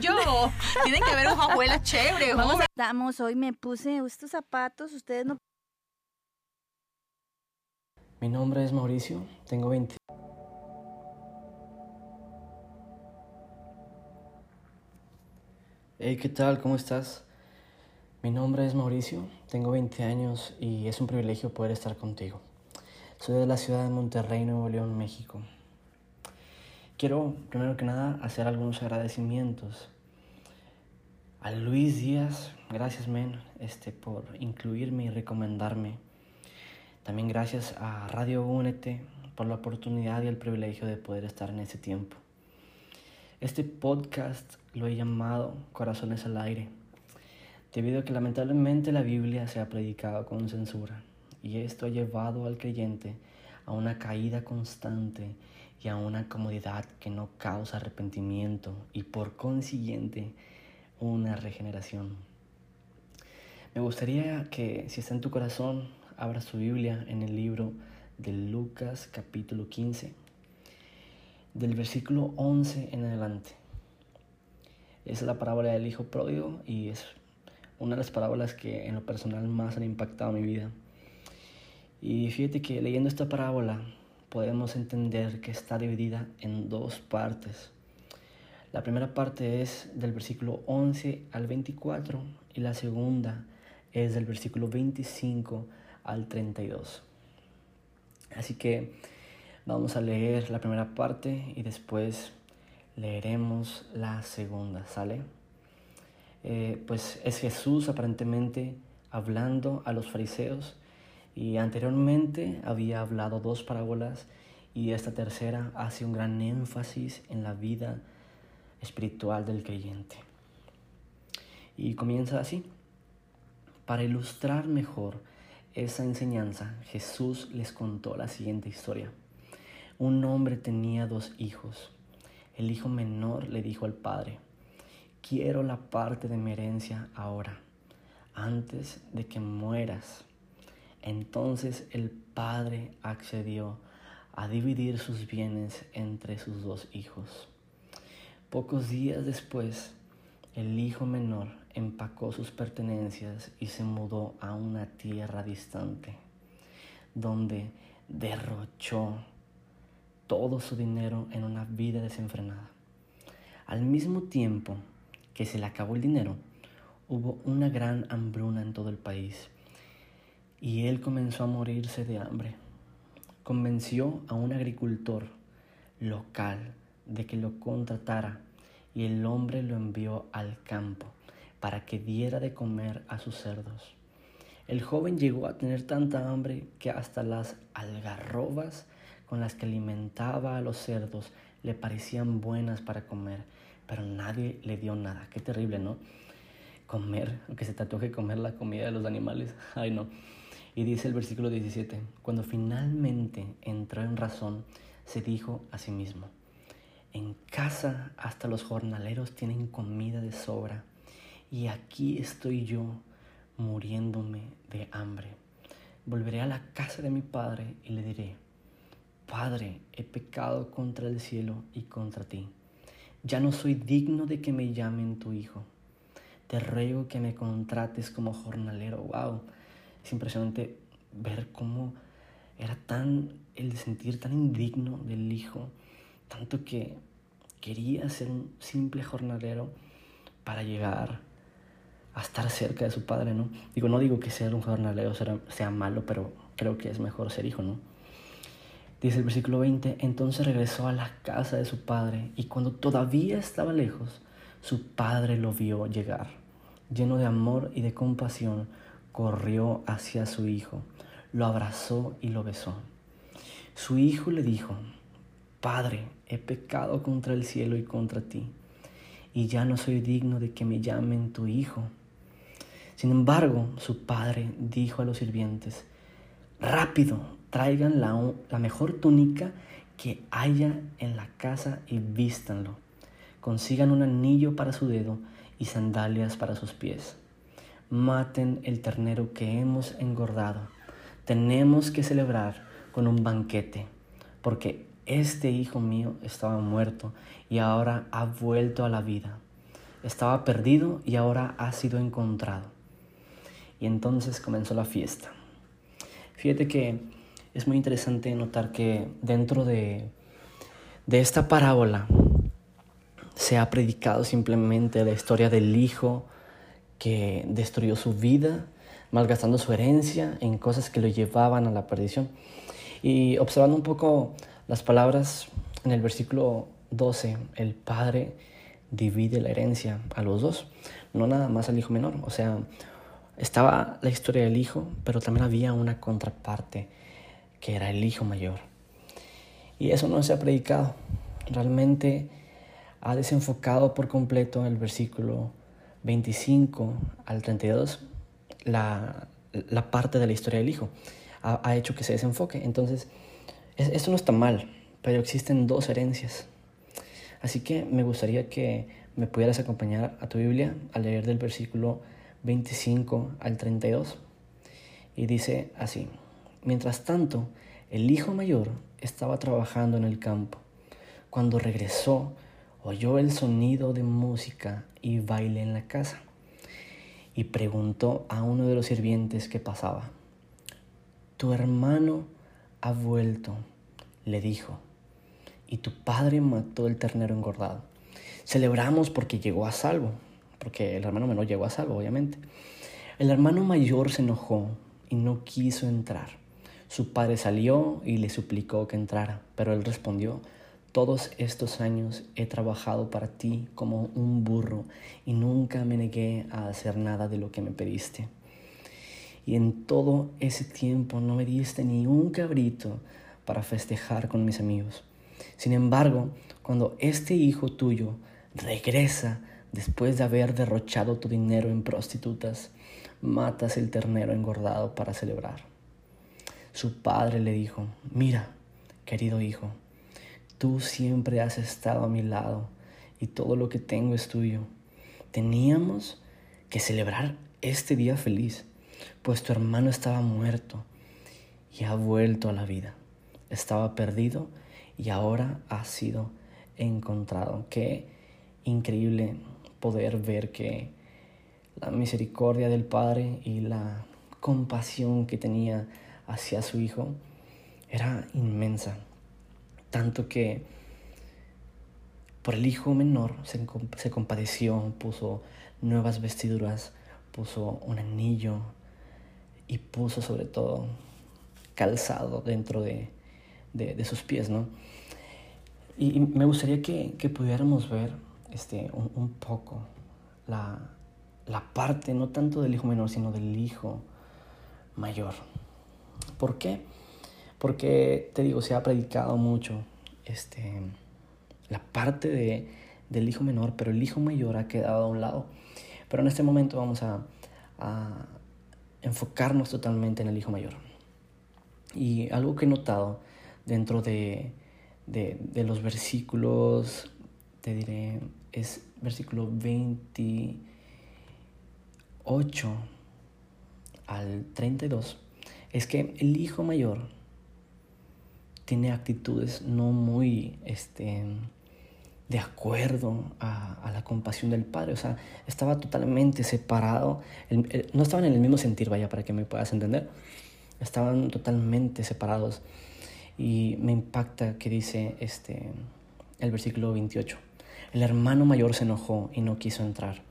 yo. Tienen que ver hojuelas chévere. Vamos, Damos, hoy me puse estos zapatos, ustedes no... Mi nombre es Mauricio, tengo 20. Hey, ¿qué tal? ¿Cómo estás? Mi nombre es Mauricio, tengo 20 años y es un privilegio poder estar contigo. Soy de la ciudad de Monterrey, Nuevo León, México. Quiero, primero que nada, hacer algunos agradecimientos. A Luis Díaz, gracias, men, este, por incluirme y recomendarme. También gracias a Radio Únete por la oportunidad y el privilegio de poder estar en ese tiempo. Este podcast lo he llamado Corazones al Aire, debido a que lamentablemente la Biblia se ha predicado con censura y esto ha llevado al creyente a una caída constante y a una comodidad que no causa arrepentimiento y por consiguiente una regeneración. Me gustaría que si está en tu corazón, abra su Biblia en el libro de Lucas capítulo 15, del versículo 11 en adelante. Es la parábola del Hijo Pródigo y es una de las parábolas que en lo personal más han impactado mi vida. Y fíjate que leyendo esta parábola podemos entender que está dividida en dos partes. La primera parte es del versículo 11 al 24 y la segunda es del versículo 25 al 32. Así que vamos a leer la primera parte y después leeremos la segunda, ¿sale? Eh, pues es Jesús aparentemente hablando a los fariseos y anteriormente había hablado dos parábolas y esta tercera hace un gran énfasis en la vida espiritual del creyente. Y comienza así. Para ilustrar mejor esa enseñanza, Jesús les contó la siguiente historia. Un hombre tenía dos hijos. El hijo menor le dijo al padre, quiero la parte de mi herencia ahora, antes de que mueras. Entonces el padre accedió a dividir sus bienes entre sus dos hijos. Pocos días después, el hijo menor empacó sus pertenencias y se mudó a una tierra distante, donde derrochó todo su dinero en una vida desenfrenada. Al mismo tiempo que se le acabó el dinero, hubo una gran hambruna en todo el país y él comenzó a morirse de hambre. Convenció a un agricultor local de que lo contratara y el hombre lo envió al campo para que diera de comer a sus cerdos. El joven llegó a tener tanta hambre que hasta las algarrobas con las que alimentaba a los cerdos le parecían buenas para comer, pero nadie le dio nada. Qué terrible, ¿no? Comer, aunque se te comer la comida de los animales. Ay, no. Y dice el versículo 17, cuando finalmente entró en razón, se dijo a sí mismo, en casa hasta los jornaleros tienen comida de sobra y aquí estoy yo muriéndome de hambre. Volveré a la casa de mi padre y le diré, Padre, he pecado contra el cielo y contra ti. Ya no soy digno de que me llamen tu hijo. Te ruego que me contrates como jornalero. Wow es impresionante ver cómo era tan el sentir tan indigno del hijo, tanto que quería ser un simple jornalero para llegar a estar cerca de su padre, ¿no? Digo, no digo que ser un jornalero sea, malo, pero creo que es mejor ser hijo, ¿no? Dice el versículo 20, entonces regresó a la casa de su padre y cuando todavía estaba lejos, su padre lo vio llegar, lleno de amor y de compasión, corrió hacia su hijo, lo abrazó y lo besó. Su hijo le dijo, Padre, he pecado contra el cielo y contra ti, y ya no soy digno de que me llamen tu hijo. Sin embargo, su padre dijo a los sirvientes, Rápido, traigan la, mejor túnica que haya en la casa y vístanlo. Consigan un anillo para su dedo y sandalias para sus pies maten el ternero que hemos engordado. Tenemos que celebrar con un banquete, porque este hijo mío estaba muerto y ahora ha vuelto a la vida. estaba perdido y ahora ha sido encontrado. Y entonces comenzó la fiesta. Fíjate que es muy interesante notar que dentro de, de esta parábola se ha predicado simplemente la historia del hijo que destruyó su vida, malgastando su herencia en cosas que lo llevaban a la perdición. Y observando un poco las palabras en el versículo 12, el padre divide la herencia a los dos, no nada más al hijo menor. O sea, estaba la historia del hijo, pero también había una contraparte que era el hijo mayor. Y eso no se ha predicado. Realmente ha desenfocado por completo el versículo 25 al 32 la, la parte de la historia del hijo. Ha, ha hecho que se desenfoque. Entonces, esto no está mal, pero existen dos herencias. Así que me gustaría que me pudieras acompañar a tu Biblia a leer del versículo 25 al 32. Y dice así, mientras tanto, el hijo mayor estaba trabajando en el campo. Cuando regresó, oyó el sonido de música y baile en la casa y preguntó a uno de los sirvientes que pasaba, tu hermano ha vuelto, le dijo, y tu padre mató el ternero engordado. Celebramos porque llegó a salvo, porque el hermano menor llegó a salvo, obviamente. El hermano mayor se enojó y no quiso entrar. Su padre salió y le suplicó que entrara, pero él respondió, todos estos años he trabajado para ti como un burro y nunca me negué a hacer nada de lo que me pediste. Y en todo ese tiempo no me diste ni un cabrito para festejar con mis amigos. Sin embargo, cuando este hijo tuyo regresa después de haber derrochado tu dinero en prostitutas, matas el ternero engordado para celebrar. Su padre le dijo, mira, querido hijo, Tú siempre has estado a mi lado y todo lo que tengo es tuyo. Teníamos que celebrar este día feliz, pues tu hermano estaba muerto y ha vuelto a la vida. Estaba perdido y ahora ha sido encontrado. Qué increíble poder ver que la misericordia del Padre y la compasión que tenía hacia su Hijo era inmensa. Tanto que por el hijo menor se, se compadeció, puso nuevas vestiduras, puso un anillo y puso sobre todo calzado dentro de, de, sus pies, ¿no? Y, me gustaría que, que, pudiéramos ver este, un, un poco la, la, parte, no tanto del hijo menor, sino del hijo mayor. ¿Por qué? Porque, te digo, se ha predicado mucho este, la parte de, del hijo menor, pero el hijo mayor ha quedado a un lado. Pero en este momento vamos a, a enfocarnos totalmente en el hijo mayor. Y algo que he notado dentro de, de, de, los versículos, te diré, es versículo 28 al 32, es que el hijo mayor tiene actitudes no muy este, de acuerdo a, la compasión del Padre. O sea, estaba totalmente separado. no estaban en el mismo sentir, vaya, para que me puedas entender. Estaban totalmente separados. Y me impacta que dice este, el versículo 28. El hermano mayor se enojó y no quiso entrar.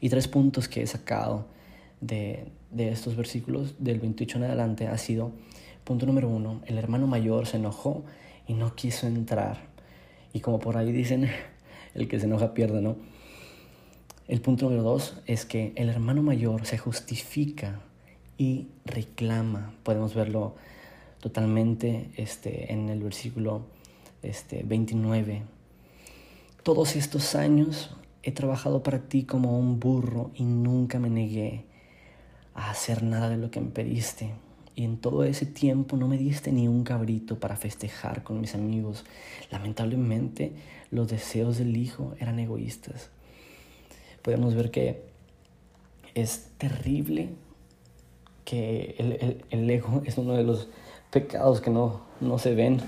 Y tres puntos que he sacado de, de estos versículos, del 28 en adelante, ha sido Punto número uno, el hermano mayor se enojó y no quiso entrar. Y como por ahí dicen, el que se enoja pierde, ¿no? El punto número dos es que el hermano mayor se justifica y reclama. Podemos verlo totalmente este, en el versículo este, 29. Todos estos años he trabajado para ti como un burro y nunca me negué a hacer nada de lo que me pediste y en todo ese tiempo no me diste ni un cabrito para festejar con mis amigos. Lamentablemente los deseos del hijo eran egoístas. Podemos ver que es terrible que el, el, ego es uno de los pecados que no, no se ven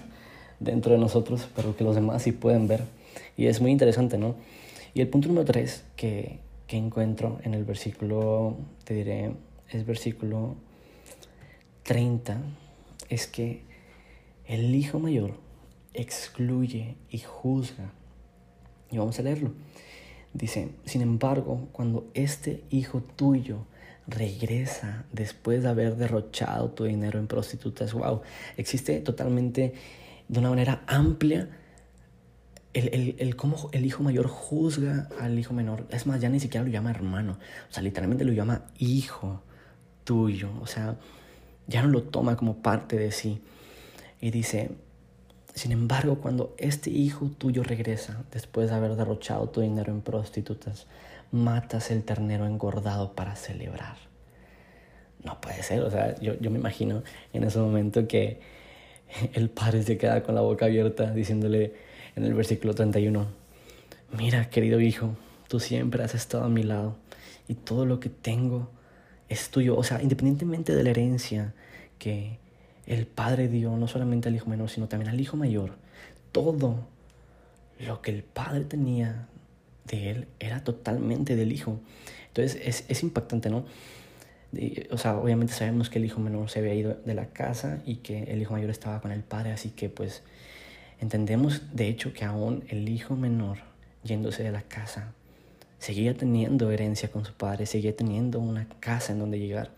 dentro de nosotros, pero que los demás sí pueden ver. Y es muy interesante, ¿no? Y el punto número tres que, que encuentro en el versículo, te diré, es versículo 30, es que el hijo mayor excluye y juzga. Y vamos a leerlo. Dice, sin embargo, cuando este hijo tuyo regresa después de haber derrochado tu dinero en prostitutas, wow, existe totalmente de una manera amplia el, el, el, cómo el hijo mayor juzga al hijo menor. Es más, ya ni siquiera lo llama hermano, o sea, literalmente lo llama hijo tuyo, o sea, ya no lo toma como parte de sí. Y dice, sin embargo, cuando este hijo tuyo regresa, después de haber derrochado tu dinero en prostitutas, matas el ternero engordado para celebrar. No puede ser, o sea, yo, yo me imagino en ese momento que el padre se queda con la boca abierta diciéndole en el versículo 31, mira querido hijo, tú siempre has estado a mi lado y todo lo que tengo es tuyo, o sea, independientemente de la herencia que el Padre dio no solamente al hijo menor, sino también al hijo mayor. Todo lo que el Padre tenía de él era totalmente del hijo. Entonces es, es impactante, ¿no? o sea, obviamente sabemos que el hijo menor se había ido de la casa y que el hijo mayor estaba con el padre, así que pues entendemos de hecho que aún el hijo menor yéndose de la casa seguía teniendo herencia con su padre, seguía teniendo una casa en donde llegar.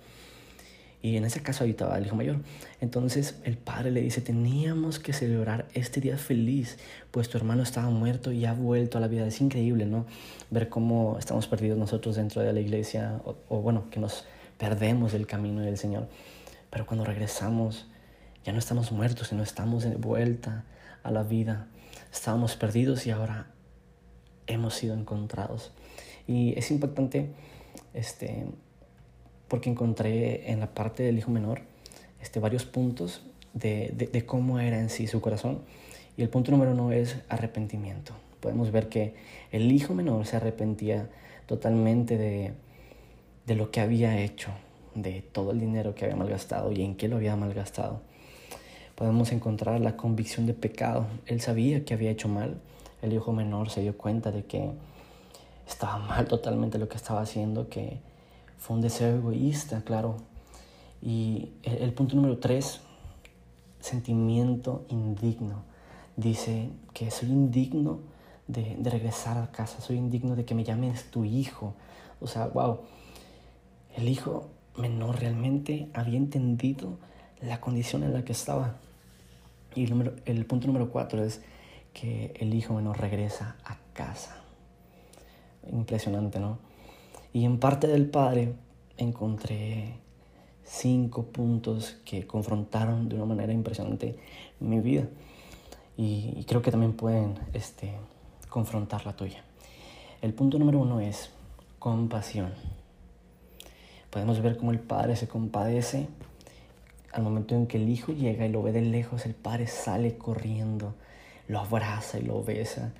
Y en ese caso habitaba el hijo mayor. Entonces el padre le dice, teníamos que celebrar este día feliz, pues tu hermano estaba muerto y ha vuelto a la vida. Es increíble, ¿no? Ver cómo estamos perdidos nosotros dentro de la iglesia, o, bueno, que nos perdemos del camino del Señor. Pero cuando regresamos, ya no estamos muertos, sino estamos de vuelta a la vida. Estábamos perdidos y ahora hemos sido encontrados. Y es impactante este, porque encontré en la parte del hijo menor este, varios puntos de, de, cómo era en sí su corazón. Y el punto número uno es arrepentimiento. Podemos ver que el hijo menor se arrepentía totalmente de, de lo que había hecho, de todo el dinero que había malgastado y en qué lo había malgastado. Podemos encontrar la convicción de pecado. Él sabía que había hecho mal. El hijo menor se dio cuenta de que estaba mal totalmente lo que estaba haciendo, que fue un deseo egoísta, claro. Y el, punto número tres, sentimiento indigno. Dice que soy indigno de, regresar a casa, soy indigno de que me llames tu hijo. O sea, wow, el hijo menor realmente había entendido la condición en la que estaba. Y el, número, el punto número cuatro es que el hijo menor regresa a casa. Impresionante, ¿no? Y en parte del Padre encontré cinco puntos que confrontaron de una manera impresionante mi vida. Y, creo que también pueden este, confrontar la tuya. El punto número uno es compasión. Podemos ver cómo el Padre se compadece. Al momento en que el Hijo llega y lo ve de lejos, el Padre sale corriendo, lo abraza y lo besa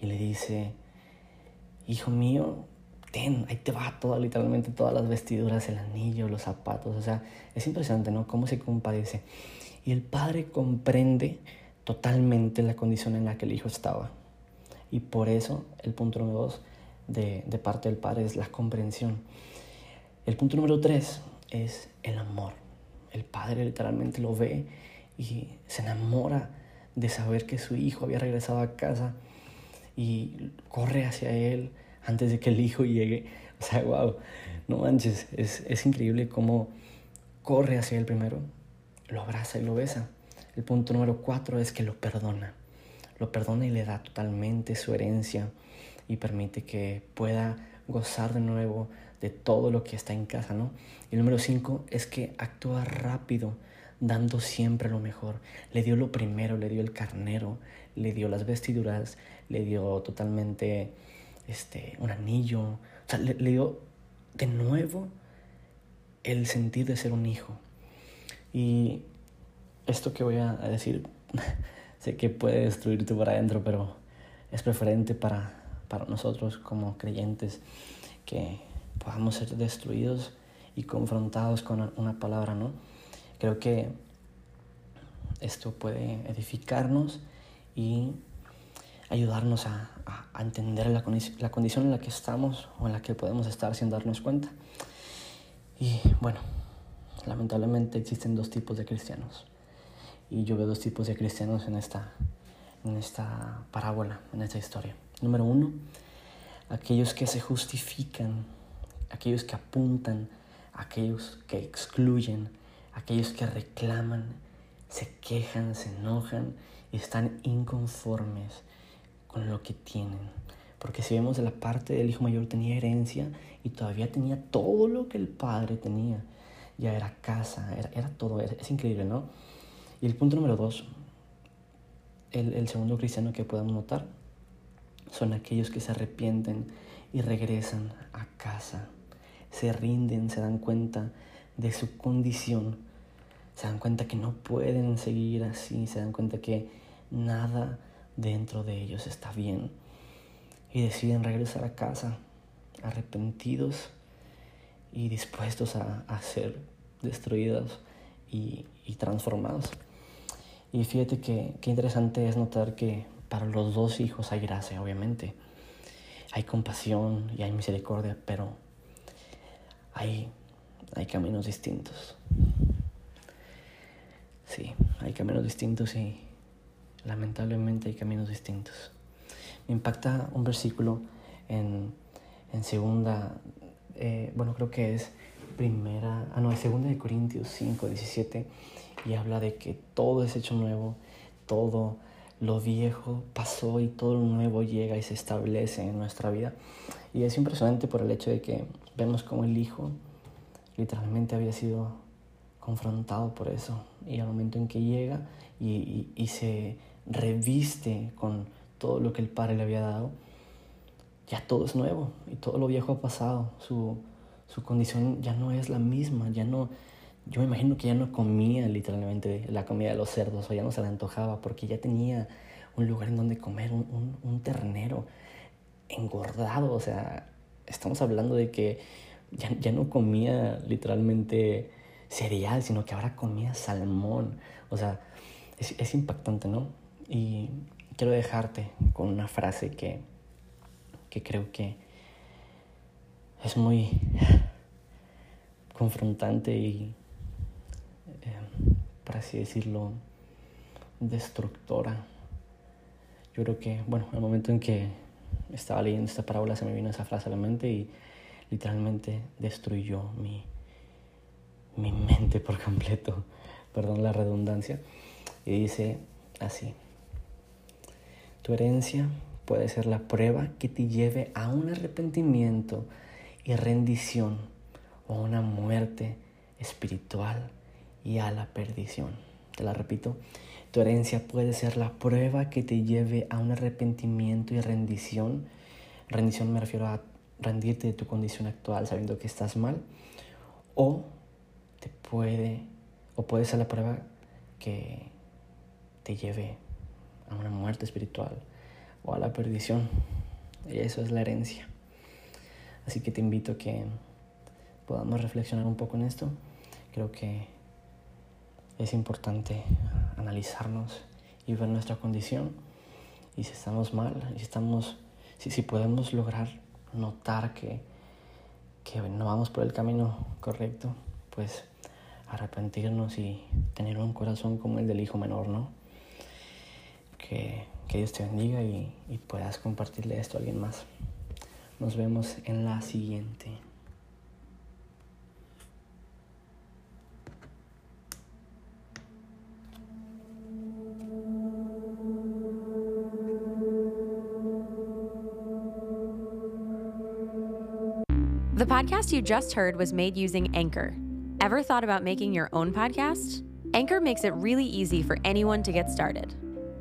y le dice, Hijo mío, ten, ahí te va toda, literalmente todas las vestiduras, el anillo, los zapatos, o sea, es impresionante, ¿no? Cómo se compadece. Y el padre comprende totalmente la condición en la que el hijo estaba. Y por eso el punto número dos de, de parte del padre es la comprensión. El punto número tres es el amor. El padre literalmente lo ve y se enamora de saber que su hijo había regresado a casa y corre hacia él, antes de que el hijo llegue. O sea, wow, no manches, es, es increíble cómo corre hacia él primero, lo abraza y lo besa. El punto número cuatro es que lo perdona. Lo perdona y le da totalmente su herencia y permite que pueda gozar de nuevo de todo lo que está en casa, ¿no? Y el número cinco es que actúa rápido, dando siempre lo mejor. Le dio lo primero, le dio el carnero, le dio las vestiduras, le dio totalmente este, un anillo. O sea, le, dio de nuevo el sentido de ser un hijo. Y esto que voy a decir, sé que puede destruirte por adentro, pero es preferente para, para nosotros como creyentes que podamos ser destruidos y confrontados con una palabra, ¿no? Creo que esto puede edificarnos y ayudarnos a, entender la, condición en la que estamos o en la que podemos estar sin darnos cuenta. Y bueno, lamentablemente existen dos tipos de cristianos. Y yo veo dos tipos de cristianos en esta, en esta parábola, en esta historia. Número uno, aquellos que se justifican, aquellos que apuntan, aquellos que excluyen, aquellos que reclaman, se quejan, se enojan y están inconformes con lo que tienen. Porque si vemos la parte del hijo mayor tenía herencia y todavía tenía todo lo que el padre tenía. Ya era casa, era, todo, es increíble, ¿no? Y el punto número dos, el, el segundo cristiano que podemos notar, son aquellos que se arrepienten y regresan a casa. Se rinden, se dan cuenta de su condición, se dan cuenta que no pueden seguir así, se dan cuenta que nada dentro de ellos está bien y deciden regresar a casa arrepentidos y dispuestos a, ser destruidos y, transformados. Y fíjate que, qué interesante es notar que para los dos hijos hay gracia, obviamente. Hay compasión y hay misericordia, pero hay, hay caminos distintos. Sí, hay caminos distintos y lamentablemente hay caminos distintos. Me impacta un versículo en, en segunda, eh, bueno, creo que es primera, ah, no, es segunda de Corintios 5, 17, y habla de que todo es hecho nuevo, todo lo viejo pasó y todo lo nuevo llega y se establece en nuestra vida. Y es impresionante por el hecho de que vemos como el Hijo literalmente había sido confrontado por eso. Y al momento en que llega y, y se reviste con todo lo que el Padre le había dado, ya todo es nuevo y todo lo viejo ha pasado. Su, su condición ya no es la misma, ya no, yo me imagino que ya no comía literalmente la comida de los cerdos o ya no se le antojaba porque ya tenía un lugar en donde comer, un, un, ternero engordado, o sea, estamos hablando de que ya, ya, no comía literalmente cereal, sino que ahora comía salmón, o sea, es, es impactante, ¿no? Y quiero dejarte con una frase que, que creo que es muy confrontante y, eh, por así decirlo, destructora. Yo creo que, bueno, el momento en que estaba leyendo esta parábola se me vino esa frase a la mente y literalmente destruyó mi, mi mente por completo, perdón la redundancia, y dice así, tu herencia puede ser la prueba que te lleve a un arrepentimiento y rendición o una muerte espiritual y a la perdición. Te la repito, tu herencia puede ser la prueba que te lleve a un arrepentimiento y rendición. Rendición me refiero a rendirte de tu condición actual sabiendo que estás mal o te puede o puede ser la prueba que te lleve a una muerte espiritual o a la perdición. Y eso es la herencia. Así que te invito a que podamos reflexionar un poco en esto. Creo que es importante analizarnos y ver nuestra condición. Y si estamos mal, si, estamos, si, si podemos lograr notar que, que no vamos por el camino correcto, pues arrepentirnos y tener un corazón como el del hijo menor, ¿no? Que, Dios te bendiga y, y puedas compartirle esto a alguien más. Nos vemos en la siguiente. The podcast you just heard was made using Anchor. Ever thought about making your own podcast? Anchor makes it really easy for anyone to get started.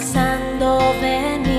alzando ven.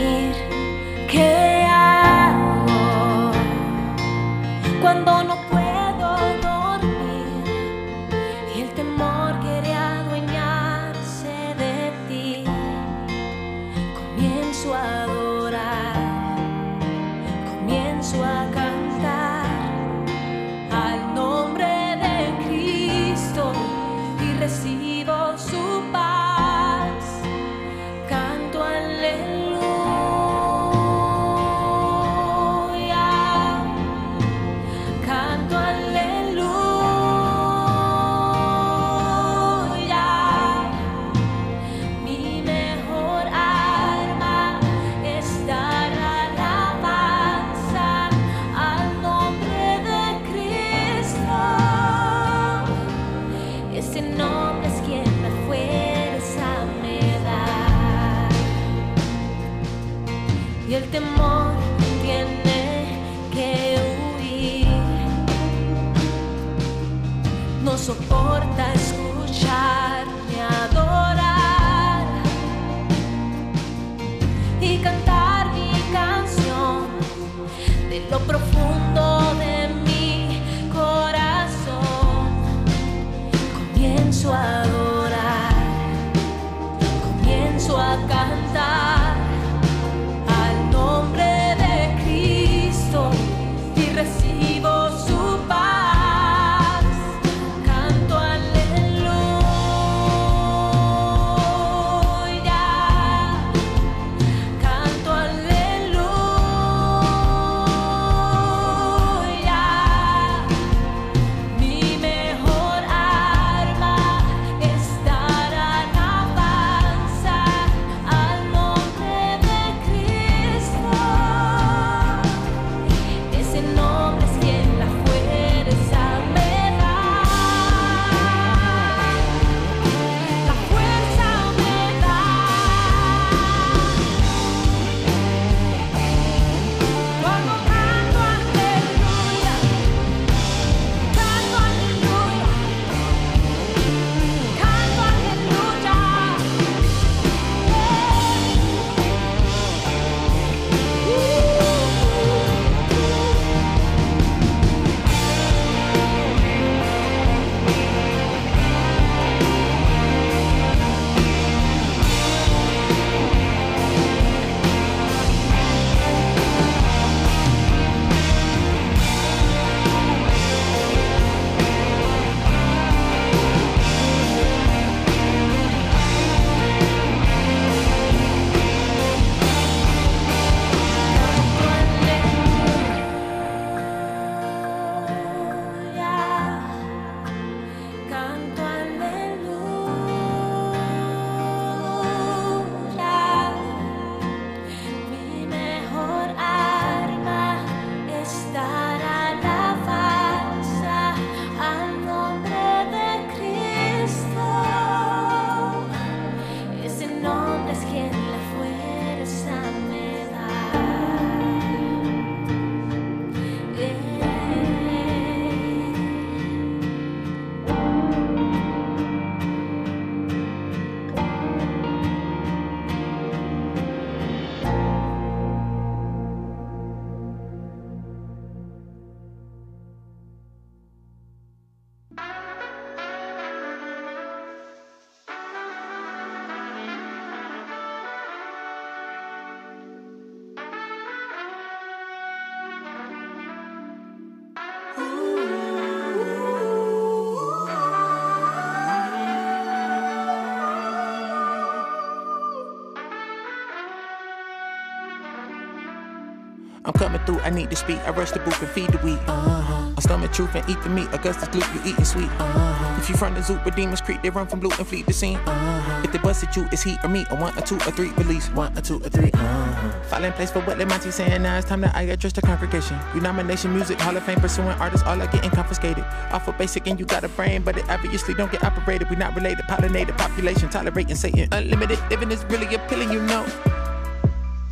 Coming through, I need to speak. I rush the booth and feed the weed. Uh-huh. I stomach truth and eat the meat. Augustus gloop, you eating sweet. Uh-huh. If you from the zoo, but demons creep, they run from loot and flee the scene. Uh-huh. If they bust at you, it's heat or me. Or one a two a three, release. One a two a 3 Uh-huh. Fall in place for what Monty saying. Now it's time that I address the congregation. Renomination music, Hall of Fame pursuing artists, all are getting confiscated. Off of basic and you got a brain, but it obviously don't get operated. We not related, pollinated population, tolerating Satan. Unlimited living is really appealing, you know.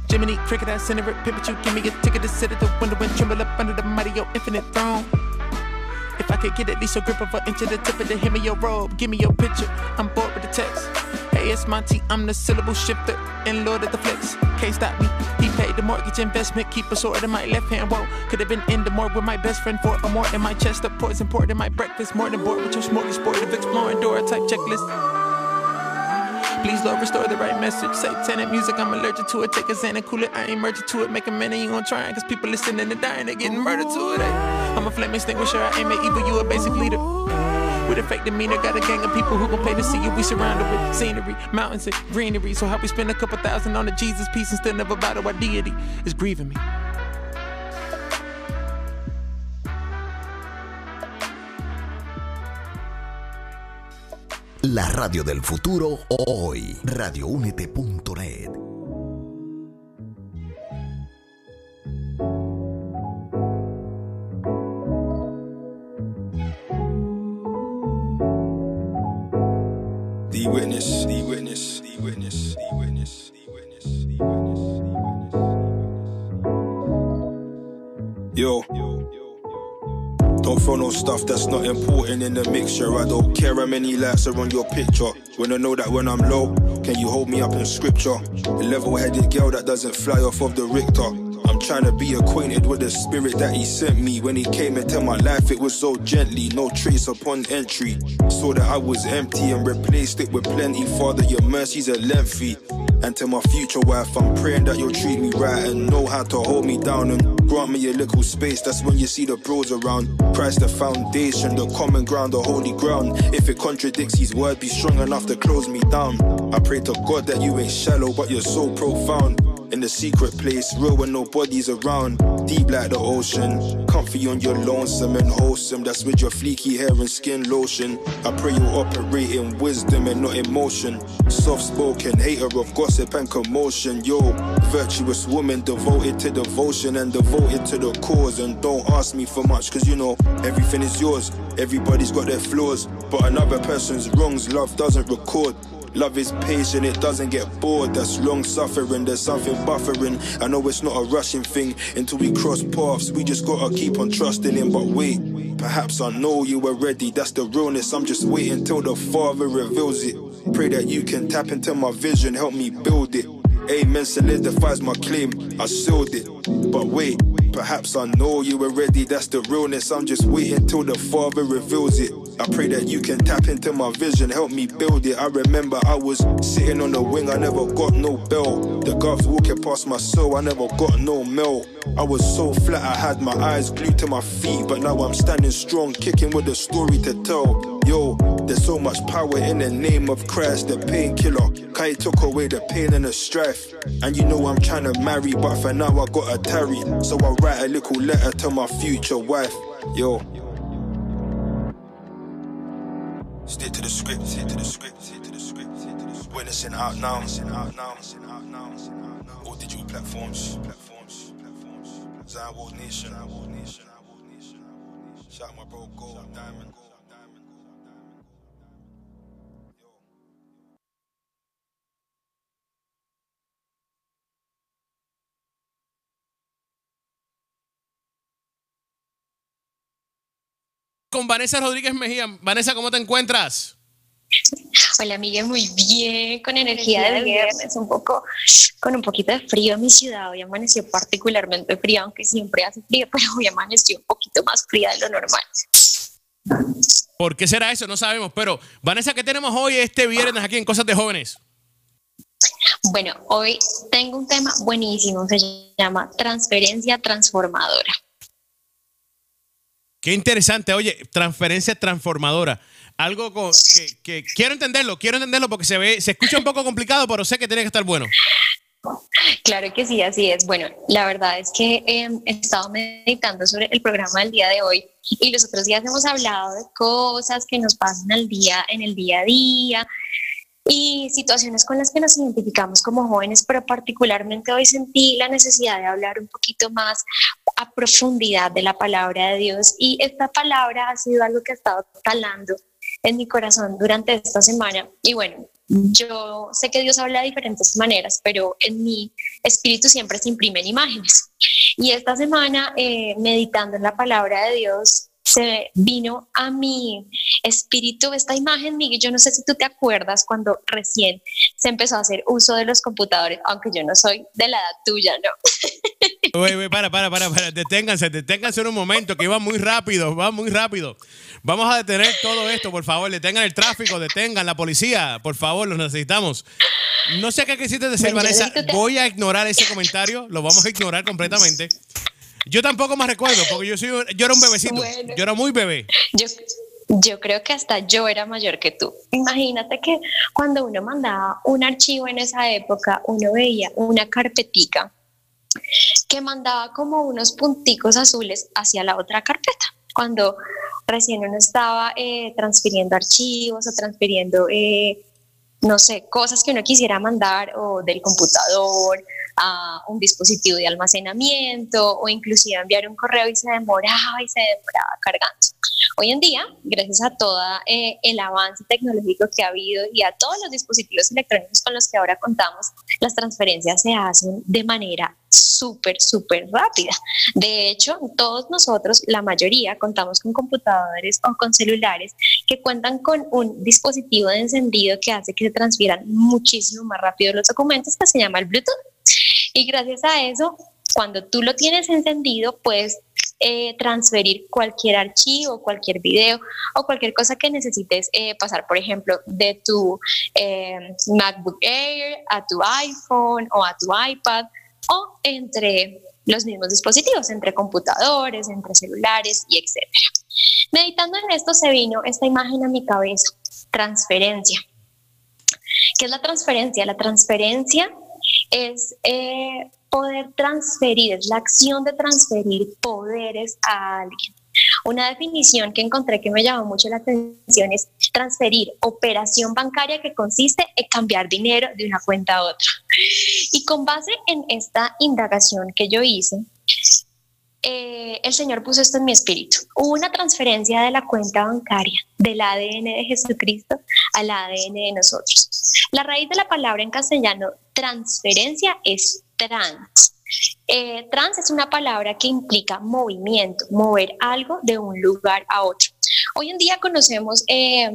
Jiminy, cricket, I send it, pivot you, give me a ticket to sit at the window and tremble up under the mighty, your infinite throne. If I could get at least a grip of an inch of the tip of the hem of your robe. Give me your picture. I'm bored with the text. Hey, it's Monty. I'm the syllable shifter and Lord of the flex. Can't stop me. He paid the mortgage investment. Keep a sword in my left hand. Whoa, could have been in the morgue with my best friend for a more in my chest. Up poison poured in my breakfast. More than bored with your smorgasbord of exploring door type checklist. Please, Lord, restore the right message. Satanic music, I'm allergic to it. Take a Xan and cool it. I ain't allergic to it. Make a minute, you gon' try Cause people listening and dying, they getting murdered to it. eh? I'm a flame extinguisher. I aim at evil, you a basic leader. With a fake demeanor, got a gang of people who gon' pay to see you. We surrounded with scenery, mountains, and greenery. So how we spend a couple thousand on a Jesus piece and still never battle our deity is grieving me. La radio del futuro hoy. Radioúnete.net. The witness, the witness, the witness, the witness, the witness. Yo. Don't throw no stuff that's not important in the mixture. I don't care how many likes are on your picture. Wanna know that when I'm low, can you hold me up in scripture? A level headed girl that doesn't fly off of the Richter. Trying to be acquainted with the spirit that he sent me. When he came into my life, it was so gently, no trace upon entry. Saw that I was empty and replaced it with plenty. Father, your mercies are lengthy. And to my future wife, I'm praying that you'll treat me right and know how to hold me down and grant me a little space. That's when you see the bros around. Christ, the foundation, the common ground, the holy ground. If it contradicts his word, be strong enough to close me down. I pray to God that you ain't shallow, but you're so profound. In the secret place, real when nobody's around. Deep like the ocean. Comfy on your lonesome and wholesome. That's with your fleeky hair and skin lotion. I pray you operate in wisdom and not emotion. Soft spoken, hater of gossip and commotion. Yo, virtuous woman devoted to devotion and devoted to the cause. And don't ask me for much, cause you know everything is yours. Everybody's got their flaws, but another person's wrongs love doesn't record. Love is patient, it doesn't get bored. That's long suffering, there's something buffering. I know it's not a rushing thing until we cross paths. We just gotta keep on trusting him, but wait. Perhaps I know you were ready, that's the realness. I'm just waiting till the Father reveals it. Pray that you can tap into my vision, help me build it. Amen solidifies my claim, I sealed it. But wait, perhaps I know you were ready, that's the realness. I'm just waiting till the Father reveals it. I pray that you can tap into my vision, help me build it. I remember I was sitting on the wing, I never got no bell. The guards walking past my soul, I never got no mail. I was so flat, I had my eyes glued to my feet, but now I'm standing strong, kicking with a story to tell. Yo, there's so much power in the name of Christ, the painkiller. Kai took away the pain and the strife. And you know I'm trying to marry, but for now I gotta tarry. So I write a little letter to my future wife. Yo. Con Vanessa Rodríguez Mejía. Vanessa, ¿cómo te encuentras? Hola, Miguel, muy bien, con energía de viernes, un poco, con un poquito de frío en mi ciudad. Hoy amaneció particularmente frío, aunque siempre hace frío, pero hoy amaneció un poquito más fría de lo normal. ¿Por qué será eso? No sabemos. Pero, Vanessa, ¿qué tenemos hoy este viernes aquí en Cosas de Jóvenes? Bueno, hoy tengo un tema buenísimo, se llama transferencia transformadora. Qué interesante. Oye, transferencia transformadora. Algo con- que, quiero entenderlo, quiero entenderlo porque se ve, se escucha un poco complicado, pero sé que tiene que estar bueno. Claro que sí, así es. Bueno, la verdad es que eh, he estado meditando sobre el programa del día de hoy y los otros días hemos hablado de cosas que nos pasan al día, en el día a día y situaciones con las que nos identificamos como jóvenes, pero particularmente hoy sentí la necesidad de hablar un poquito más a profundidad de la palabra de Dios y esta palabra ha sido algo que ha estado talando en mi corazón durante esta semana y bueno, yo sé que Dios habla de diferentes maneras, pero en mi espíritu siempre se imprimen imágenes. Y esta semana, eh, meditando en la palabra de Dios, se vino a mi espíritu esta imagen, Miguel. Yo no sé si tú te acuerdas cuando recién se empezó a hacer uso de los computadores, aunque yo no soy de la edad tuya, ¿no? Oye, oye, para, para, para, para, deténganse, deténganse en un momento, que va muy rápido, va muy rápido. Vamos a detener todo esto, por favor, detengan el tráfico, detengan la policía, por favor, los necesitamos. No sé qué quisiste decir, Vanessa, voy a ignorar ese comentario, lo vamos a ignorar completamente. Yo tampoco me recuerdo, porque yo, soy, yo era un bebecito, Bueno. yo era muy bebé. Yo, yo creo que hasta yo era mayor que tú. Imagínate que cuando uno mandaba un archivo en esa época, uno veía una carpetica que mandaba como unos punticos azules hacia la otra carpeta. Cuando recién uno estaba eh, transfiriendo archivos o transfiriendo, eh, no sé, cosas que uno quisiera mandar o del computador a un dispositivo de almacenamiento o inclusive enviar un correo y se demoraba y se demoraba cargando. Hoy en día, gracias a todo el avance tecnológico que ha habido y a todos los dispositivos electrónicos con los que ahora contamos, las transferencias se hacen de manera súper, súper rápida. De hecho, todos nosotros, la mayoría, contamos con computadores o con celulares que cuentan con un dispositivo de encendido que hace que se transfieran muchísimo más rápido los documentos, que se llama el Bluetooth. Y gracias a eso, cuando tú lo tienes encendido, puedes eh, transferir cualquier archivo, cualquier video o cualquier cosa que necesites eh, pasar, por ejemplo, de tu eh, MacBook Air a tu iPhone o a tu iPad o entre los mismos dispositivos, entre computadores, entre celulares y etcétera. Meditando en esto se vino esta imagen a mi cabeza, transferencia. ¿Qué es la transferencia? La transferencia es eh, poder transferir, es la acción de transferir poderes a alguien. Una definición que encontré que me llamó mucho la atención es transferir operación bancaria que consiste en cambiar dinero de una cuenta a otra. Y con base en esta indagación que yo hice, eh, el Señor puso esto en mi espíritu. Hubo una transferencia de la cuenta bancaria del ADN de Jesucristo al ADN de nosotros. La raíz de la palabra en castellano transferencia es trans. Eh, trans es una palabra que implica movimiento, mover algo de un lugar a otro. Hoy en día conocemos eh,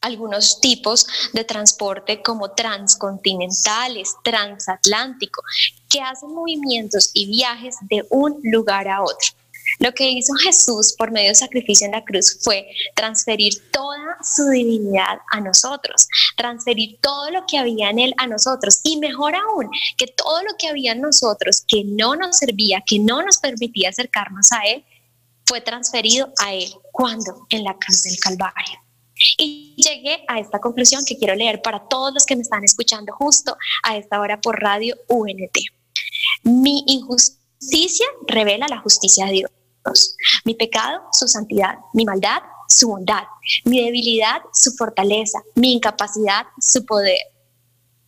algunos tipos de transporte como transcontinentales, transatlántico, que hacen movimientos y viajes de un lugar a otro. Lo que hizo Jesús por medio del sacrificio en la cruz fue transferir toda su divinidad a nosotros, transferir todo lo que había en él a nosotros y mejor aún, que todo lo que había en nosotros que no nos servía, que no nos permitía acercarnos a él, fue transferido a él. ¿Cuándo? En la cruz del Calvario. Y llegué a esta conclusión que quiero leer para todos los que me están escuchando justo a esta hora por radio UNT. Mi injusticia revela la justicia de Dios. Mi pecado, su santidad. Mi maldad, su bondad. Mi debilidad, su fortaleza. Mi incapacidad, su poder.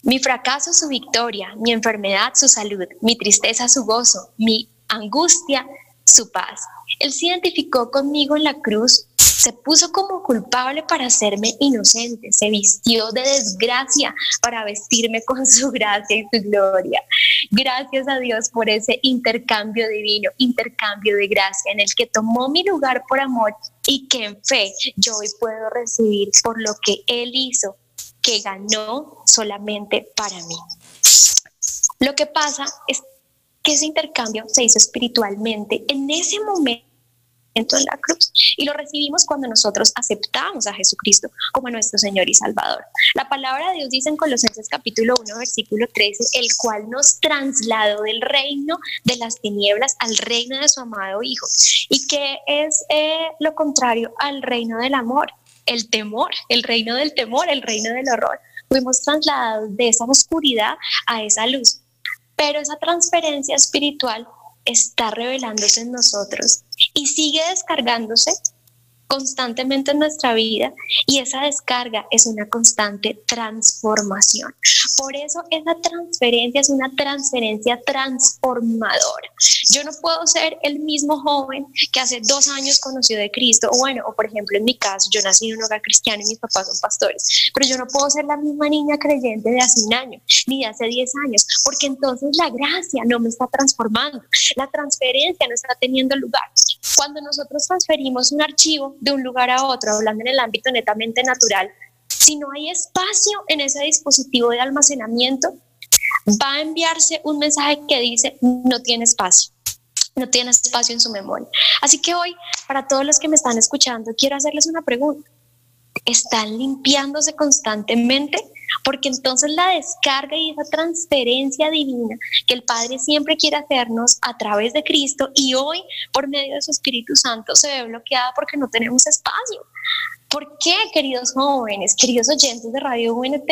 Mi fracaso, su victoria. Mi enfermedad, su salud. Mi tristeza, su gozo. Mi angustia, su paz. Él se identificó conmigo en la cruz se puso como culpable para hacerme inocente, se vistió de desgracia para vestirme con su gracia y su gloria. Gracias a Dios por ese intercambio divino, intercambio de gracia en el que tomó mi lugar por amor y que en fe yo hoy puedo recibir por lo que Él hizo, que ganó solamente para mí. Lo que pasa es que ese intercambio se hizo espiritualmente en ese momento en la cruz y lo recibimos cuando nosotros aceptamos a Jesucristo como nuestro Señor y Salvador. La palabra de Dios dice en Colosenses capítulo 1 versículo 13, el cual nos trasladó del reino de las tinieblas al reino de su amado Hijo y que es eh, lo contrario al reino del amor, el temor, el reino del temor, el reino del horror. Fuimos trasladados de esa oscuridad a esa luz, pero esa transferencia espiritual está revelándose en nosotros y sigue descargándose constantemente en nuestra vida y esa descarga es una constante transformación. Por eso esa transferencia es una transferencia transformadora. Yo no puedo ser el mismo joven que hace dos años conoció de Cristo, o bueno, o por ejemplo en mi caso, yo nací en un hogar cristiano y mis papás son pastores, pero yo no puedo ser la misma niña creyente de hace un año, ni de hace diez años, porque entonces la gracia no me está transformando, la transferencia no está teniendo lugar. Cuando nosotros transferimos un archivo de un lugar a otro, hablando en el ámbito netamente natural, si no hay espacio en ese dispositivo de almacenamiento, va a enviarse un mensaje que dice no tiene espacio, no tiene espacio en su memoria. Así que hoy, para todos los que me están escuchando, quiero hacerles una pregunta. ¿Están limpiándose constantemente? Porque entonces la descarga y esa transferencia divina que el Padre siempre quiere hacernos a través de Cristo y hoy por medio de su Espíritu Santo se ve bloqueada porque no tenemos espacio. ¿Por qué, queridos jóvenes, queridos oyentes de Radio UNT?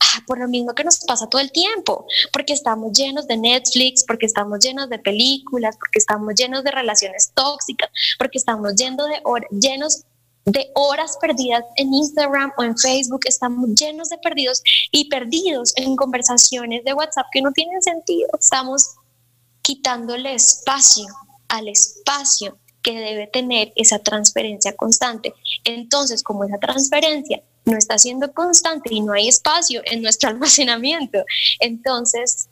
Ah, por lo mismo que nos pasa todo el tiempo, porque estamos llenos de Netflix, porque estamos llenos de películas, porque estamos llenos de relaciones tóxicas, porque estamos llenos de, llenos de horas perdidas en Instagram o en Facebook, estamos llenos de perdidos y perdidos en conversaciones de WhatsApp que no tienen sentido. Estamos quitándole espacio al espacio que debe tener esa transferencia constante. Entonces, como esa transferencia no está siendo constante y no hay espacio en nuestro almacenamiento, entonces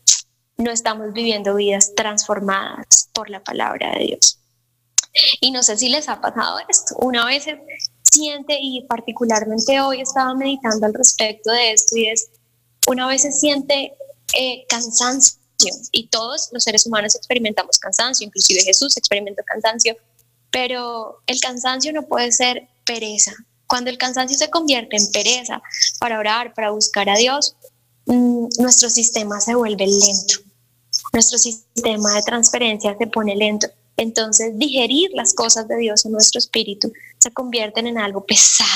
no estamos viviendo vidas transformadas por la palabra de Dios. Y no sé si les ha pasado esto. Una vez siente, y particularmente hoy estaba meditando al respecto de esto, y es, una vez se siente eh, cansancio, y todos los seres humanos experimentamos cansancio, inclusive Jesús experimentó cansancio, pero el cansancio no puede ser pereza. Cuando el cansancio se convierte en pereza para orar, para buscar a Dios, mm, nuestro sistema se vuelve lento. Nuestro sistema de transferencia se pone lento. Entonces, digerir las cosas de Dios en nuestro espíritu se convierten en algo pesado.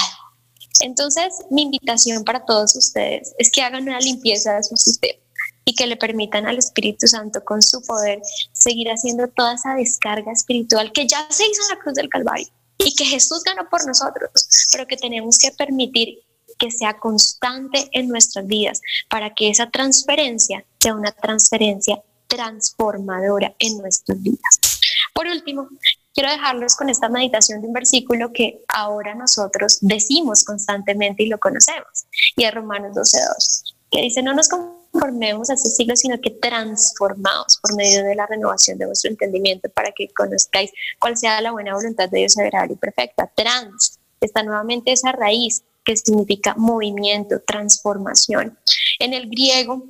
Entonces, mi invitación para todos ustedes es que hagan una limpieza de su sistema y que le permitan al Espíritu Santo con su poder seguir haciendo toda esa descarga espiritual que ya se hizo en la cruz del Calvario y que Jesús ganó por nosotros, pero que tenemos que permitir que sea constante en nuestras vidas para que esa transferencia sea una transferencia transformadora en nuestras vidas. Por último, quiero dejarlos con esta meditación de un versículo que ahora nosotros decimos constantemente y lo conocemos, y es Romanos 12.2, que dice, no nos conformemos a este siglo, sino que transformados por medio de la renovación de vuestro entendimiento para que conozcáis cuál sea la buena voluntad de Dios agradable y perfecta. Trans, está nuevamente esa raíz que significa movimiento, transformación. En el griego,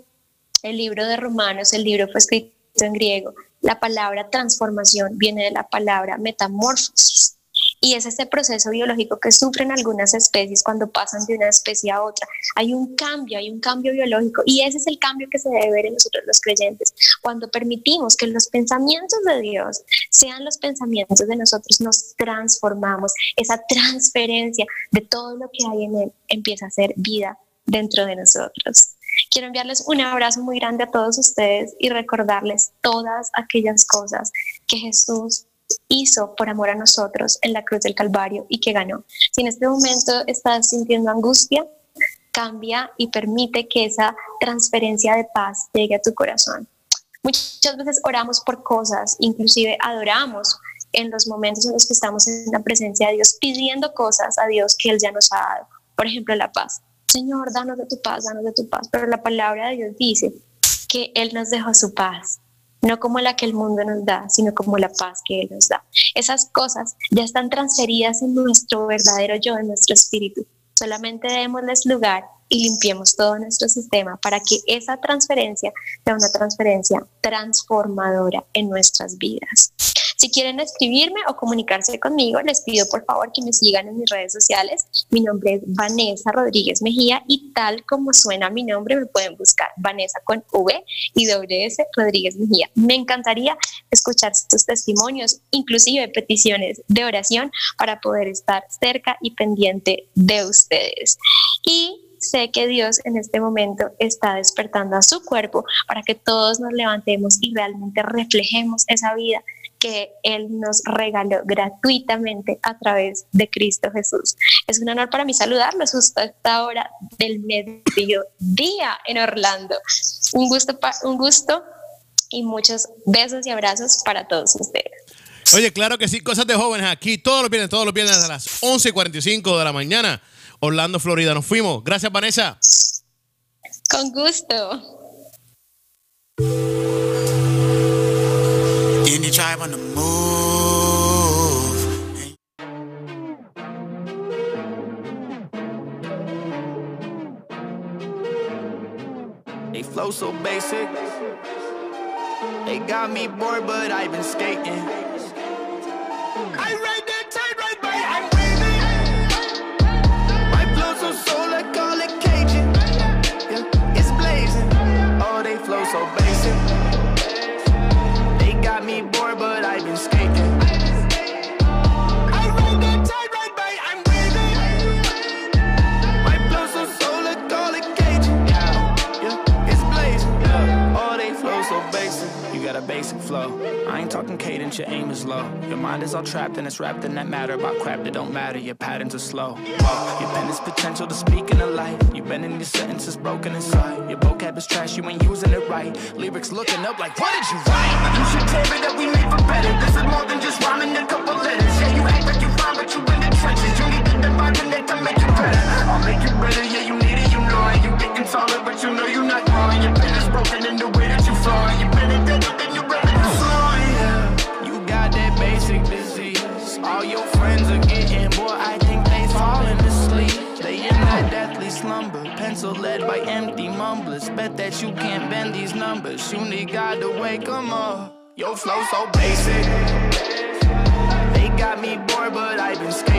el libro de Romanos, el libro fue escrito en griego, la palabra transformación viene de la palabra metamorfosis y es ese proceso biológico que sufren algunas especies cuando pasan de una especie a otra. Hay un cambio, hay un cambio biológico y ese es el cambio que se debe ver en nosotros los creyentes. Cuando permitimos que los pensamientos de Dios sean los pensamientos de nosotros, nos transformamos. Esa transferencia de todo lo que hay en Él empieza a ser vida dentro de nosotros. Quiero enviarles un abrazo muy grande a todos ustedes y recordarles todas aquellas cosas que Jesús hizo por amor a nosotros en la cruz del Calvario y que ganó. Si en este momento estás sintiendo angustia, cambia y permite que esa transferencia de paz llegue a tu corazón. Muchas veces oramos por cosas, inclusive adoramos en los momentos en los que estamos en la presencia de Dios, pidiendo cosas a Dios que Él ya nos ha dado. Por ejemplo, la paz. Señor, danos de tu paz, danos de tu paz. Pero la palabra de Dios dice que Él nos dejó su paz no como la que el mundo nos da, sino como la paz que Él nos da. Esas cosas ya están transferidas en nuestro verdadero yo, en nuestro espíritu. Solamente démosles lugar y limpiemos todo nuestro sistema para que esa transferencia sea una transferencia transformadora en nuestras vidas. Si quieren escribirme o comunicarse conmigo, les pido por favor que me sigan en mis redes sociales. Mi nombre es Vanessa Rodríguez Mejía y tal como suena mi nombre, me pueden buscar Vanessa con V y WS Rodríguez Mejía. Me encantaría escuchar sus testimonios, inclusive peticiones de oración para poder estar cerca y pendiente de ustedes. Y sé que Dios en este momento está despertando a su cuerpo para que todos nos levantemos y realmente reflejemos esa vida que Él nos regaló gratuitamente a través de Cristo Jesús. Es un honor para mí saludarlos justo a esta hora del mediodía en Orlando. Un gusto, un gusto y muchos besos y abrazos para todos ustedes. Oye, claro que sí, cosas de jóvenes aquí, todos los viernes, todos los viernes a las 11.45 de la mañana, Orlando, Florida. Nos fuimos. Gracias, Vanessa. Con gusto. Any tribe on the move. They flow so basic. They got me bored, but I've been skating. Got me bored, but I've been skating. Basic flow. I ain't talking cadence, your aim is low. Your mind is all trapped and it's wrapped in that matter about crap that don't matter. Your patterns are slow. Oh, your pen is potential to speak in a life. You've been in your sentences broken inside. Your vocab is trash, you ain't using it right. Lyrics looking up like, what did you write? You should tell me that we made for better. This is more than just rhyming a couple letters. Yeah, you act like you fine, but you in the trenches. You need the divine connect to make you better. I'll make you better, yeah, you need it, you know it. You getting taller, but you know you're not growing. Your pen is broken in the way that you flowing. You've better better slumber, pencil led by empty mumblers. Bet that you can't bend these numbers. You need God to wake 'em up. Your flow so basic. They got me bored, but I've been skating.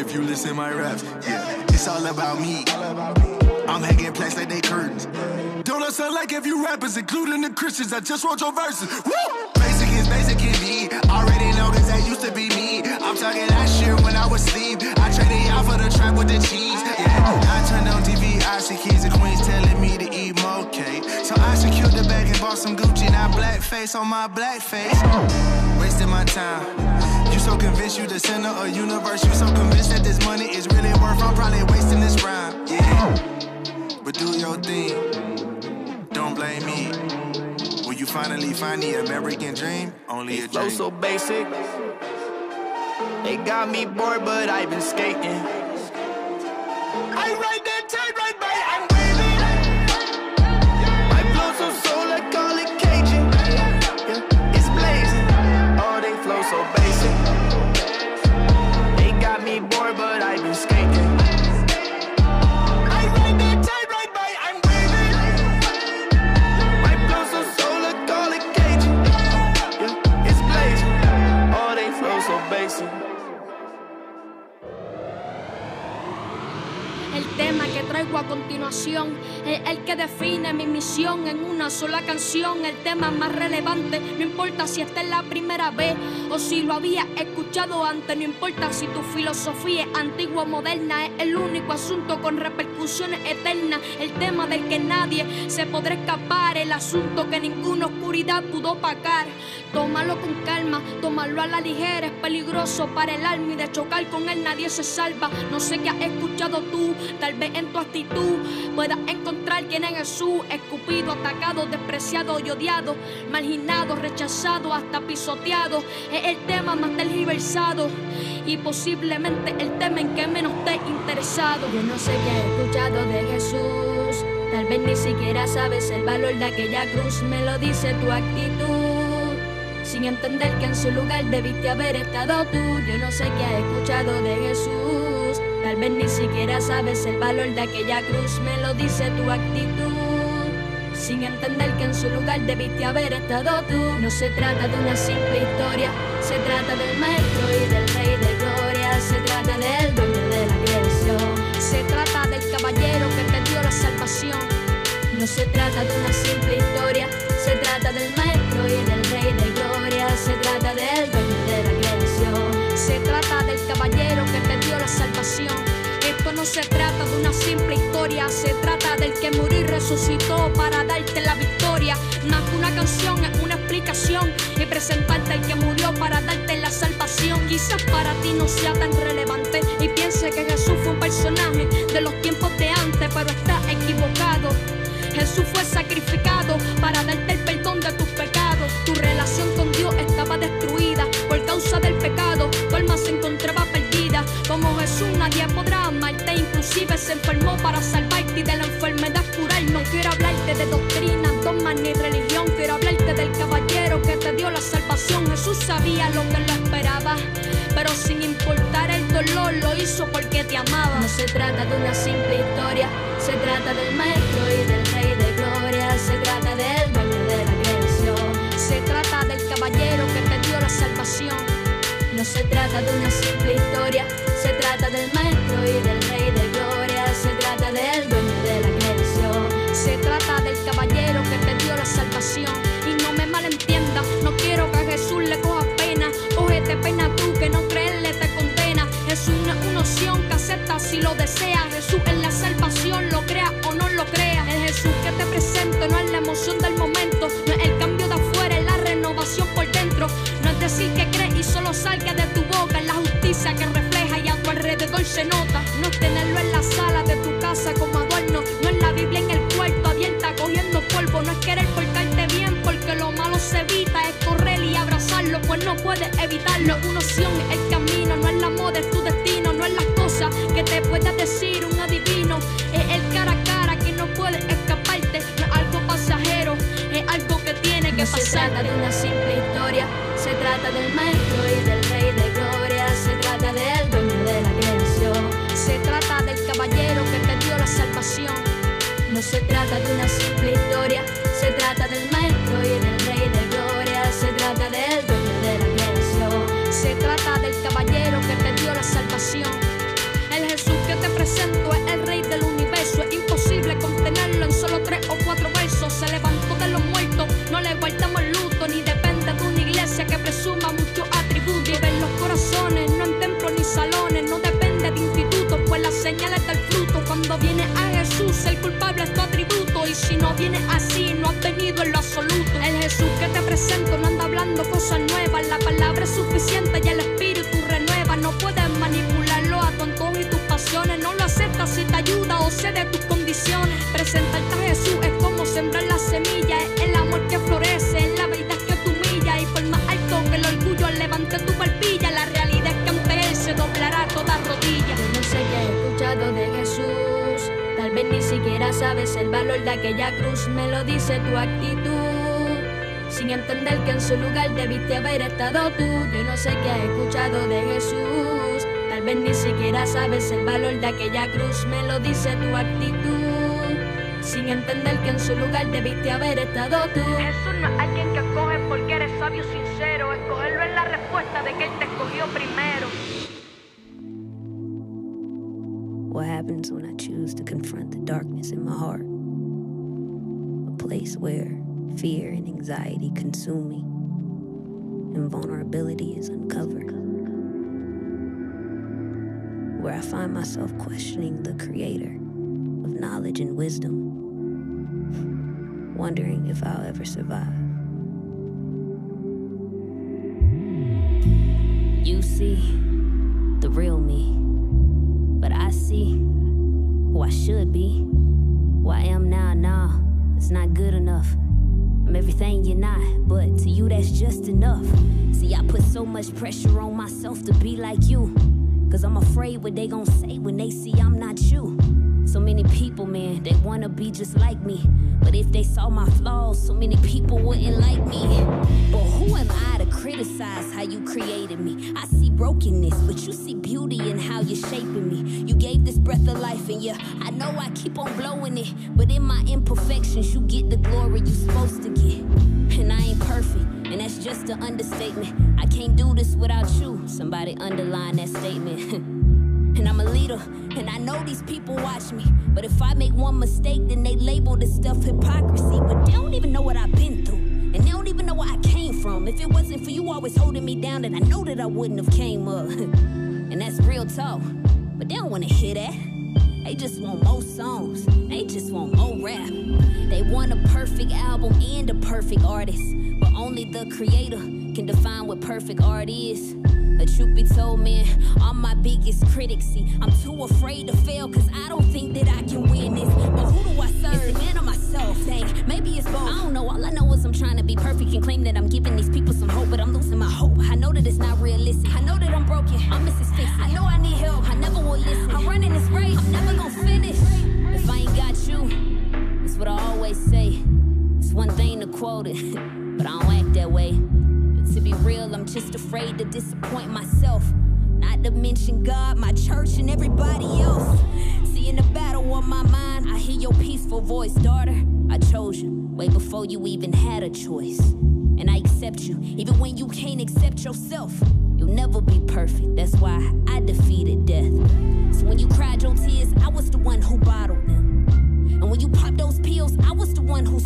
If you listen my raps. Yeah, it's all about me. I'm hanging plaques like they curtains. Don't it sound like if you rappers, including the Christians, I just wrote your verses. Woo! Basic is basic indeed. Already know that used to be me. I'm talking that shit when I was asleep. I traded y'all for the trap with the cheese. Yeah, I turned on TV, I see kids and queens telling me to eat more cake. So I secured the bag and bought some Gucci. Now black face on my black face. Wasting my time. So convinced you the center of universe. You so convinced that this money is really worth. I'm probably wasting this rhyme. Yeah. But do your thing. Don't blame me. When you finally find the American dream, only a Flow dream. so basic. They got me bored, but I've been skating. A continuación es el que define mi misión en una sola canción. El tema más relevante, no importa si esta es la primera vez o si lo había escuchado antes, no importa si tu filosofía es antigua o moderna, es el único asunto con repercusiones eternas. El tema del que nadie se podrá escapar, el asunto que ninguna oscuridad pudo opacar. Tómalo con calma, tómalo a la ligera, es peligroso para el alma y de chocar con él nadie se salva. No sé qué has escuchado tú, tal vez en tu actitud puedas encontrar quién es Jesús, escupido, atacado, despreciado y odiado, marginado, rechazado, hasta pisoteado. Es el tema más tergiversado y posiblemente el tema en que menos te he interesado. Yo no sé qué he escuchado de Jesús, tal vez ni siquiera sabes el valor de aquella cruz, me lo dice tu actitud. Sin entender que en su lugar debiste haber estado tú. Yo no sé qué has escuchado de Jesús. Ni siquiera sabes el valor de aquella cruz. Me lo dice tu actitud. Sin entender que en su lugar debiste haber estado tú. No se trata de una simple historia. Se trata del maestro y del rey de gloria. Se trata del dueño de la creación. Se trata del caballero que te dio la salvación. No se trata de una simple historia, se trata del maestro y del rey de gloria, se trata salvación. Esto no se trata de una simple historia, se trata del que murió y resucitó para darte la victoria. Más que una canción es una explicación y presentarte al que murió para darte la salvación. Quizás para ti no sea tan relevante y piense que Jesús fue un personaje de los tiempos de antes, pero está equivocado. Jesús fue sacrificado para darte el perdón de tus pecados. Tu relación con Dios estaba destruida por causa del pecado. Tu alma se encontraba inclusive se enfermó para salvarte y de la enfermedad curar. No quiero hablarte de doctrina, dogma ni religión. Quiero hablarte del caballero que te dio la salvación. Jesús sabía lo que lo esperaba, pero sin importar el dolor lo hizo porque te amaba. No se trata de una simple historia, se trata del maestro y del rey de gloria. Se trata del dueño de la creación. Se trata del caballero que te dio la salvación. No se trata de una simple historia, se trata del maestro deseas, Jesús es la salvación, lo creas o no lo creas. El Jesús que te presento no es la emoción del momento, no es el cambio de afuera, es la renovación por dentro. No es decir que crees y solo salga de tu boca, es la justicia que refleja y a tu alrededor se nota. Trata del maestro y del rey de gloria, se trata del dueño de la creación, se trata del caballero que te dio la salvación. No se trata de una simple historia, se trata del maestro y del rey de gloria, se trata del dueño de la creación, se trata del caballero que te dio la salvación. Viene así, no has venido en lo absoluto. El Jesús que te presento no anda hablando cosas nuevas, la palabra es suficiente y el espíritu renueva. No puedes manipularlo a tu antojo y tus pasiones, no lo aceptas si te ayuda o cede tus condiciones. Presentarte a Jesús es como sembrar la semilla, sabes el valor de aquella cruz, me lo dice tu actitud. Sin entender que en su lugar debiste haber estado tú. Yo no sé qué has escuchado de Jesús. Tal vez ni siquiera sabes el valor de aquella cruz, me lo dice tu actitud. Sin entender que en su lugar debiste haber estado tú. Jesús no es alguien que escoge porque eres sabio sincero. Escogerlo es la respuesta de que Él te escogió primero. Anxiety consume me, and vulnerability is uncovered. Where I find myself questioning the creator of knowledge and wisdom, wondering if I'll ever survive. You see the real me, but I see who I should be. Who I am now, nah, it's not good enough. I'm everything you're not, but to you that's just enough. See, I put so much pressure on myself to be like you. Cause I'm afraid what they gon' say when they see I'm not you. So many people, man, they wanna be just like me. But if they saw my flaws, so many people wouldn't like me. But who am I to criticize how you created me? I see brokenness, but you see beauty in how you're shaping me. You gave this breath of life, and yeah, I know I keep on blowing it. But in my imperfections, you get the glory you're supposed to get. And I ain't perfect, and that's just an understatement. I can't do this without you. Somebody underline that statement. And I'm a leader, and I know these people watch me. But if I make one mistake, then they label this stuff hypocrisy. But they don't even know what I've been through. And they don't even know where I came from. If it wasn't for you always holding me down, then I know that I wouldn't have came up. and that's real talk. But they don't wanna hear that. They just want more songs. They just want more rap. They want a perfect album and a perfect artist. But only the creator can define what perfect art is. A truth be told, man, I'm my biggest critic. See, I'm too afraid to fail, cause I don't think that I can win this. But who do I serve? Is it man or myself? Dang, maybe it's both. I don't know. All I know is I'm trying to be perfect and claim that I'm giving these people some hope, but I'm losing my hope. I know that it's not realistic. I know that I'm broken. I'm Mrs. Fix. I know I need help. I never will listen. I'm running this race. I'm never gonna finish. If I ain't got you, that's what I always say. It's one thing to quote it, but I don't act that way. To be real, I'm just afraid to disappoint myself. Not to mention God, my church, and everybody else. See, in the battle on my mind, I hear your peaceful voice, daughter. I chose you way before you even had a choice. And I accept you, even when you can't accept yourself. You'll never be perfect, that's why I defeated death. So when you cried your tears, I was the one who bottled them. And when you popped those pills, I was the one who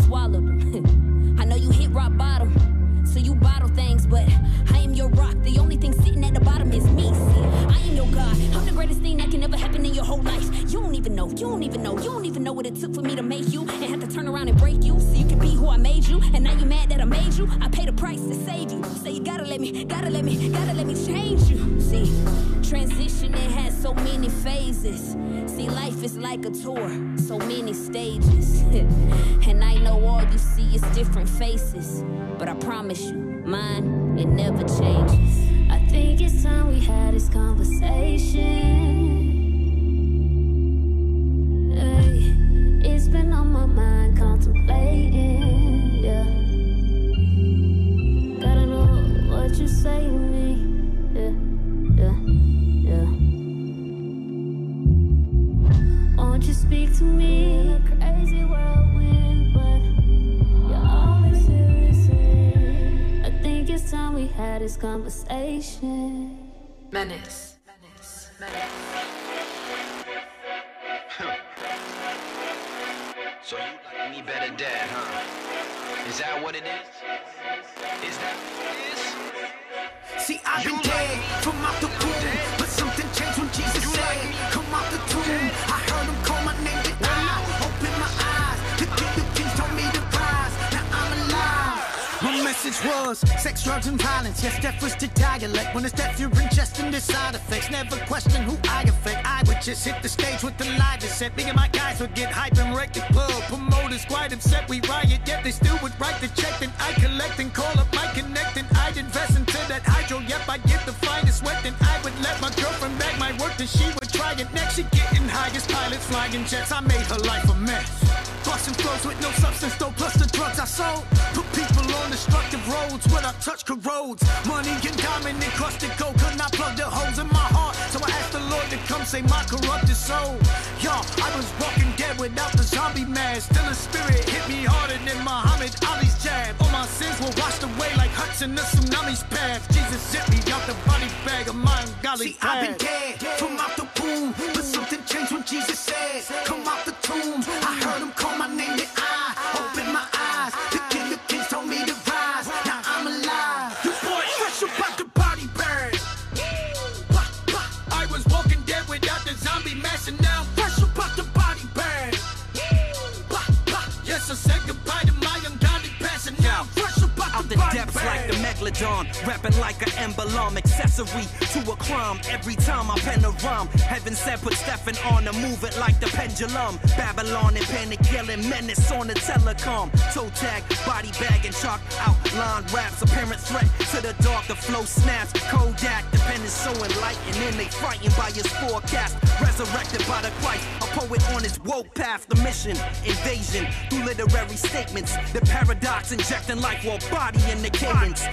but I am your rock. The only thing sitting at the bottom is me. See, I am your God. I'm the greatest thing that can ever happen in your whole life. You don't even know, you don't even know, you don't even know what it took for me to make you and have to turn around and break you so you can be who I made you. And now you're mad that I made you. I paid a price to save you. So you gotta let me, gotta let me, gotta let me change you. See, transition it has so many phases. See, life is like a tour, so many stages. and I know all you see is different faces. But I promise you, mine, it never changes. I think it's time we had this conversation. Hey, it's been on my mind, contemplating. Yeah, gotta know what you say to me. Yeah, yeah, yeah. Won't you speak to me time we had this conversation. Menace. So you like me better dad, huh? Is that what it is? Is that what it is? See, I've been dead Was sex, drugs, and violence. Yes, death was to die. dialect. When it's death, you're ingesting the side effects. Never question who I affect. I would just hit the stage with the live set. Me and my guys would get hype and wreck the club. Promoters quite upset. We riot, yet they still would write the check. Then I collect and call up my connect. And I'd invest into that hydro. Yep, I get the finest wet. Then I would let my girlfriend back my work. Then she would try it next. She getting highest pilots flying jets. I made her life a mess. Busting flows with no substance, though, plus the drugs I sold. Put people on destructive roads where I touch corrodes. Money and diamond encrusted gold, could not plug the holes in my heart. So I asked the Lord to come save my corrupted soul. Y'all, I was walking dead without the zombie mask. Still a spirit hit me harder than Muhammad Ali's jab. All my sins were washed away like Hudson the tsunami's path. Jesus sent me out the body bag of my ungodly See, I've been dead from out the the rapping like an emblem, accessory to a crime. Every time I pen a rhyme, heaven said put Stefan on to move it like the pendulum. Babylon and panic yelling menace on the telecom. Toe tag, body bag and chalk outline raps. Apparent threat to the dark, the flow snaps. Kodak, the pen is so enlightening. They frightened by his forecast. Resurrected by the Christ, a poet on his woke path. The mission, invasion through literary statements. The paradox injecting life while body in the cadence.